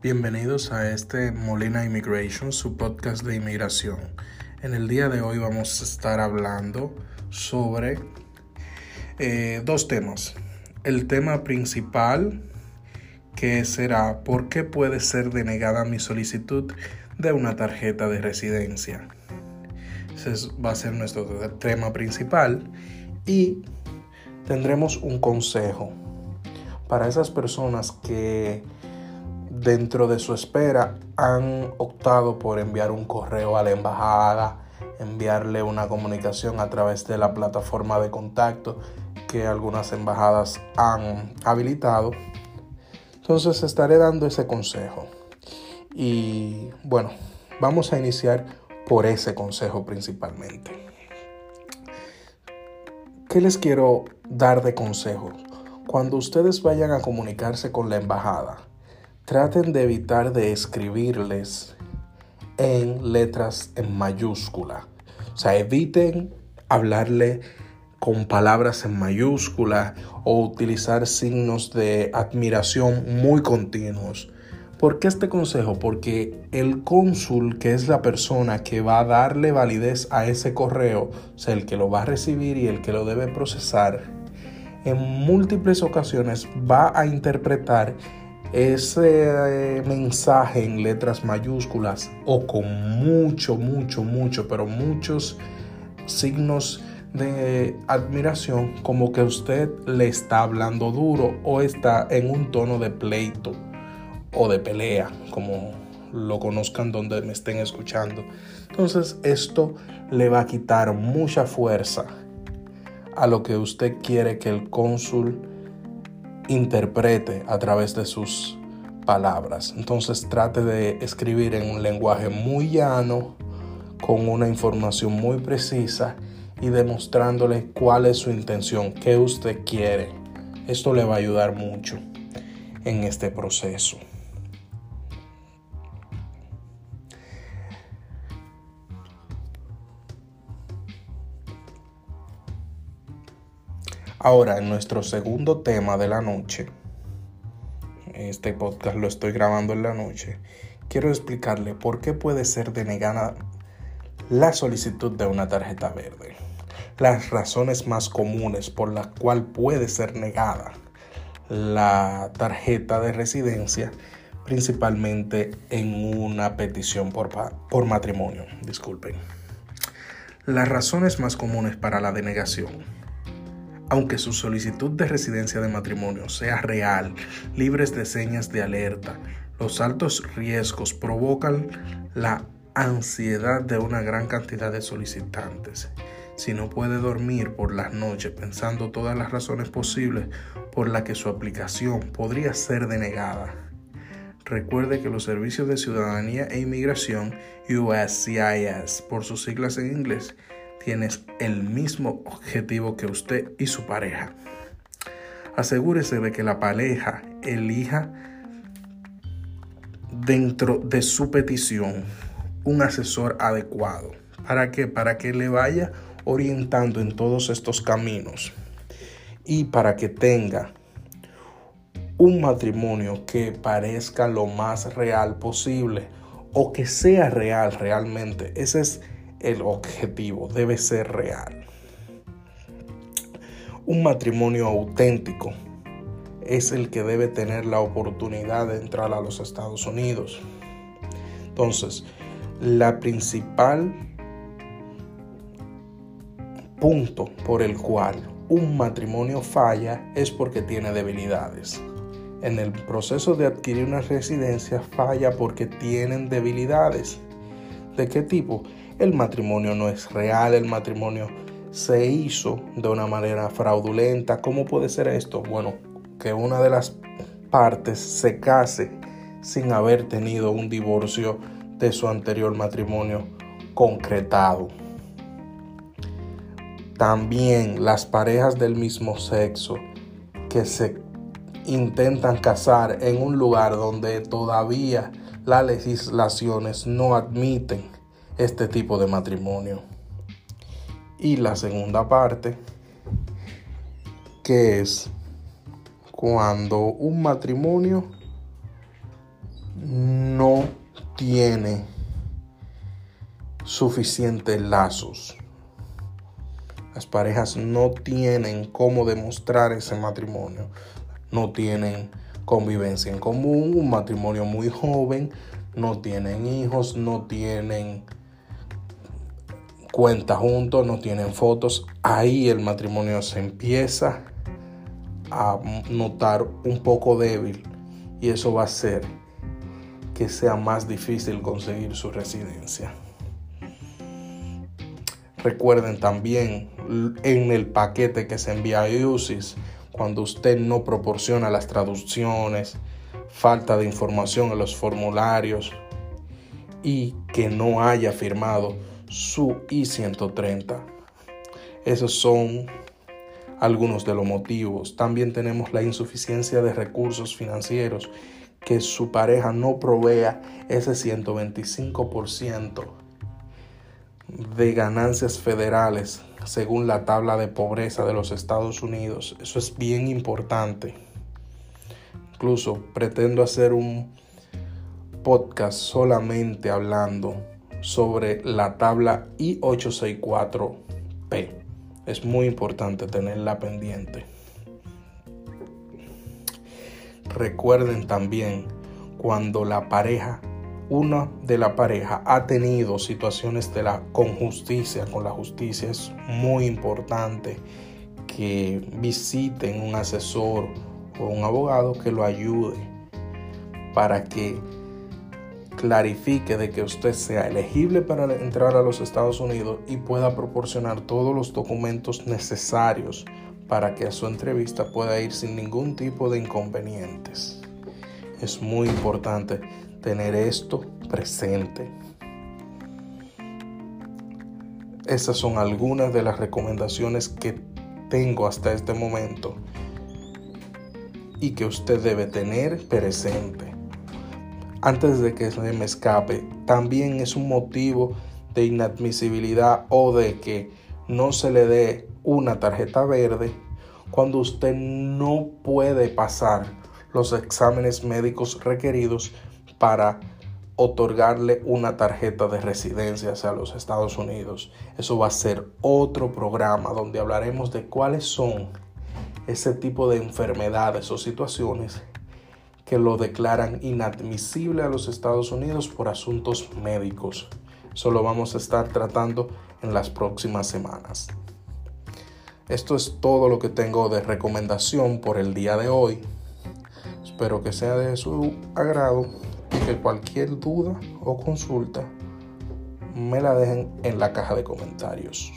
Bienvenidos a este Molina Immigration, su podcast de inmigración. En el día de hoy vamos a estar hablando sobre eh, dos temas. El tema principal, que será por qué puede ser denegada mi solicitud de una tarjeta de residencia. Ese va a ser nuestro tema principal y tendremos un consejo para esas personas que dentro de su espera han optado por enviar un correo a la embajada, enviarle una comunicación a través de la plataforma de contacto que algunas embajadas han habilitado. Entonces estaré dando ese consejo. Y bueno, vamos a iniciar por ese consejo principalmente. ¿Qué les quiero dar de consejo? Cuando ustedes vayan a comunicarse con la embajada, traten de evitar de escribirles en letras en mayúscula. O sea, eviten hablarle con palabras en mayúscula o utilizar signos de admiración muy continuos. ¿Por qué este consejo? Porque el cónsul, que es la persona que va a darle validez a ese correo, o sea, el que lo va a recibir y el que lo debe procesar, en múltiples ocasiones va a interpretar ese eh, mensaje en letras mayúsculas o con mucho, mucho, mucho, pero muchos signos de admiración como que usted le está hablando duro o está en un tono de pleito o de pelea, como lo conozcan donde me estén escuchando. Entonces esto le va a quitar mucha fuerza a lo que usted quiere que el cónsul interprete a través de sus palabras. Entonces trate de escribir en un lenguaje muy llano, con una información muy precisa y demostrándole cuál es su intención, qué usted quiere. Esto le va a ayudar mucho en este proceso. Ahora, en nuestro segundo tema de la noche, este podcast lo estoy grabando en la noche, quiero explicarle por qué puede ser denegada la solicitud de una tarjeta verde. Las razones más comunes por las cuales puede ser negada la tarjeta de residencia, principalmente en una petición por, por matrimonio. Disculpen. Las razones más comunes para la denegación aunque su solicitud de residencia de matrimonio sea real, libres de señas de alerta, los altos riesgos provocan la ansiedad de una gran cantidad de solicitantes. Si no puede dormir por las noches pensando todas las razones posibles por las que su aplicación podría ser denegada, recuerde que los servicios de ciudadanía e inmigración USCIS, por sus siglas en inglés, tienes el mismo objetivo que usted y su pareja. Asegúrese de que la pareja elija dentro de su petición un asesor adecuado. ¿Para qué? Para que le vaya orientando en todos estos caminos y para que tenga un matrimonio que parezca lo más real posible o que sea real realmente. Ese es el objetivo, debe ser real. Un matrimonio auténtico es el que debe tener la oportunidad de entrar a los Estados Unidos. Entonces, la principal punto por el cual un matrimonio falla es porque tiene debilidades. En el proceso de adquirir una residencia falla porque tienen debilidades. ¿De qué tipo? El matrimonio no es real, el matrimonio se hizo de una manera fraudulenta. ¿Cómo puede ser esto? Bueno, que una de las partes se case sin haber tenido un divorcio de su anterior matrimonio concretado. También las parejas del mismo sexo que se intentan casar en un lugar donde todavía las legislaciones no admiten este tipo de matrimonio. Y la segunda parte, que es cuando un matrimonio no tiene suficientes lazos. Las parejas no tienen cómo demostrar ese matrimonio. No tienen convivencia en común, un matrimonio muy joven, no tienen hijos, no tienen cuenta juntos, no tienen fotos. Ahí el matrimonio se empieza a notar un poco débil y eso va a hacer que sea más difícil conseguir su residencia. Recuerden también en el paquete que se envía a UCIS, cuando usted no proporciona las traducciones, falta de información en los formularios y que no haya firmado su I-130. Esos son algunos de los motivos. También tenemos la insuficiencia de recursos financieros, que su pareja no provea ese 125% de ganancias federales según la tabla de pobreza de los Estados Unidos. Eso es bien importante. Incluso pretendo hacer un podcast solamente hablando sobre la tabla I864P. Es muy importante tenerla pendiente. Recuerden también cuando la pareja una de la pareja ha tenido situaciones de la con justicia, con la justicia es muy importante que visiten un asesor o un abogado que lo ayude para que clarifique de que usted sea elegible para entrar a los Estados Unidos y pueda proporcionar todos los documentos necesarios para que a su entrevista pueda ir sin ningún tipo de inconvenientes. Es muy importante tener esto presente. Esas son algunas de las recomendaciones que tengo hasta este momento y que usted debe tener presente. Antes de que se me escape, también es un motivo de inadmisibilidad o de que no se le dé una tarjeta verde cuando usted no puede pasar los exámenes médicos requeridos para otorgarle una tarjeta de residencia hacia los Estados Unidos. Eso va a ser otro programa donde hablaremos de cuáles son ese tipo de enfermedades o situaciones que lo declaran inadmisible a los Estados Unidos por asuntos médicos. Eso lo vamos a estar tratando en las próximas semanas. Esto es todo lo que tengo de recomendación por el día de hoy. Espero que sea de su agrado que cualquier duda o consulta me la dejen en la caja de comentarios.